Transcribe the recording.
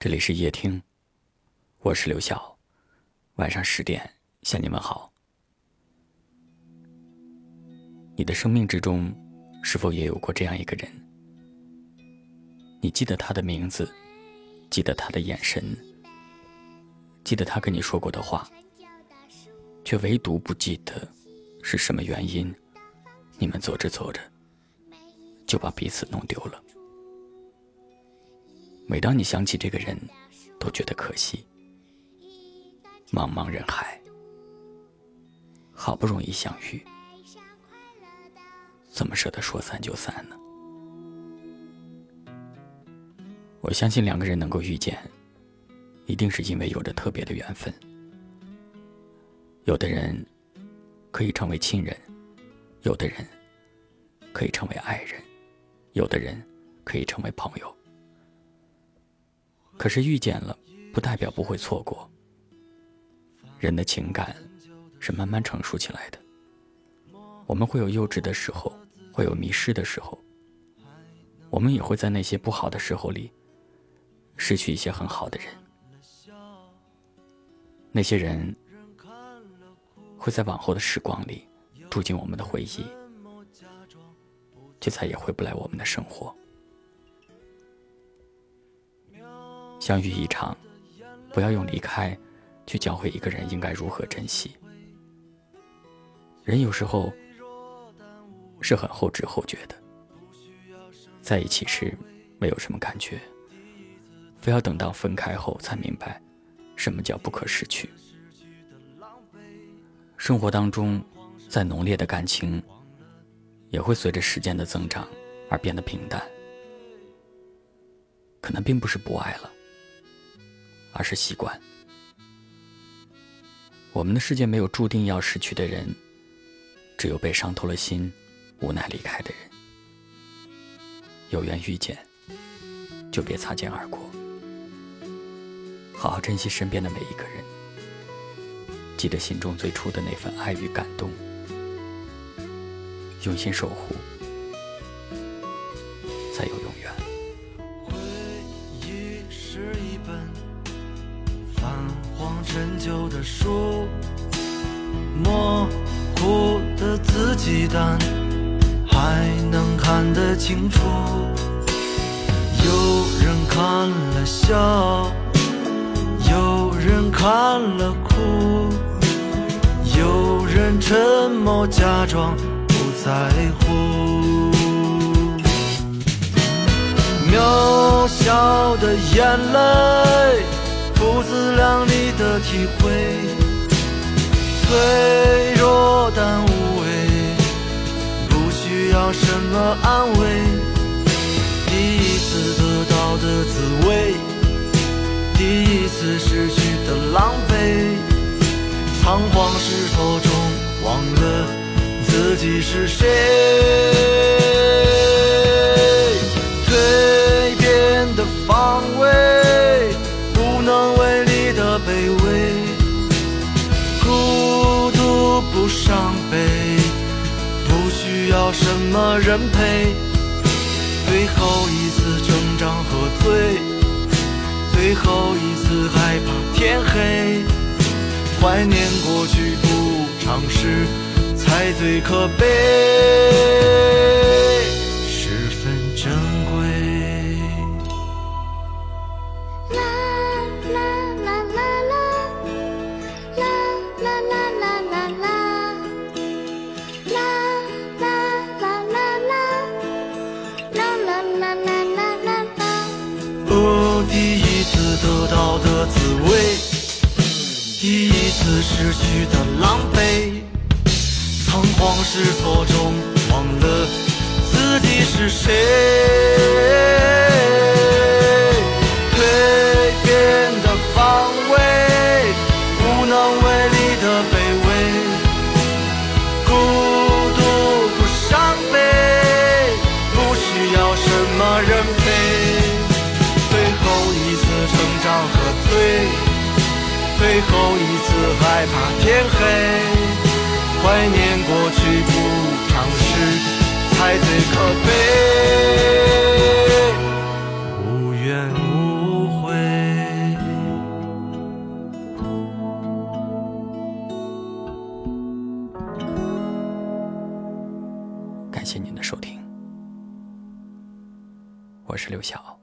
这里是夜听，我是刘晓。晚上十点向你们好。你的生命之中，是否也有过这样一个人？你记得他的名字，记得他的眼神，记得他跟你说过的话，却唯独不记得是什么原因，你们走着走着就把彼此弄丢了。每当你想起这个人，都觉得可惜。茫茫人海，好不容易相遇，怎么舍得说散就散呢？我相信两个人能够遇见，一定是因为有着特别的缘分。有的人可以成为亲人，有的人可以成为爱人，有的人可以成为朋友。可是遇见了，不代表不会错过。人的情感是慢慢成熟起来的，我们会有幼稚的时候，会有迷失的时候，我们也会在那些不好的时候里失去一些很好的人。那些人会在往后的时光里住进我们的回忆，却再也回不来我们的生活。相遇一场，不要用离开去教会一个人应该如何珍惜。人有时候是很后知后觉的，在一起时没有什么感觉，非要等到分开后才明白什么叫不可失去。生活当中，再浓烈的感情，也会随着时间的增长而变得平淡，可能并不是不爱了。而是习惯。我们的世界没有注定要失去的人，只有被伤透了心、无奈离开的人。有缘遇见，就别擦肩而过。好好珍惜身边的每一个人，记得心中最初的那份爱与感动，用心守护，才有永远。陈旧的书，模糊的字迹，但还能看得清楚。有人看了笑，有人看了哭，有人沉默假装不在乎。渺小的眼泪。不自量力的体会，脆弱但无畏，不需要什么安慰。第一次得到的滋味，第一次失去的狼狈，仓皇失措中忘了自己是谁。么人陪？最后一次挣扎和醉，最后一次害怕天黑。怀念过去不尝试，才最可悲。十分珍贵得到的滋味，第一次失去的狼狈，仓皇失措中忘了自己是谁。最后一次害怕天黑，怀念过去，不尝试才最可悲。无怨无悔。感谢您的收听。我是刘晓。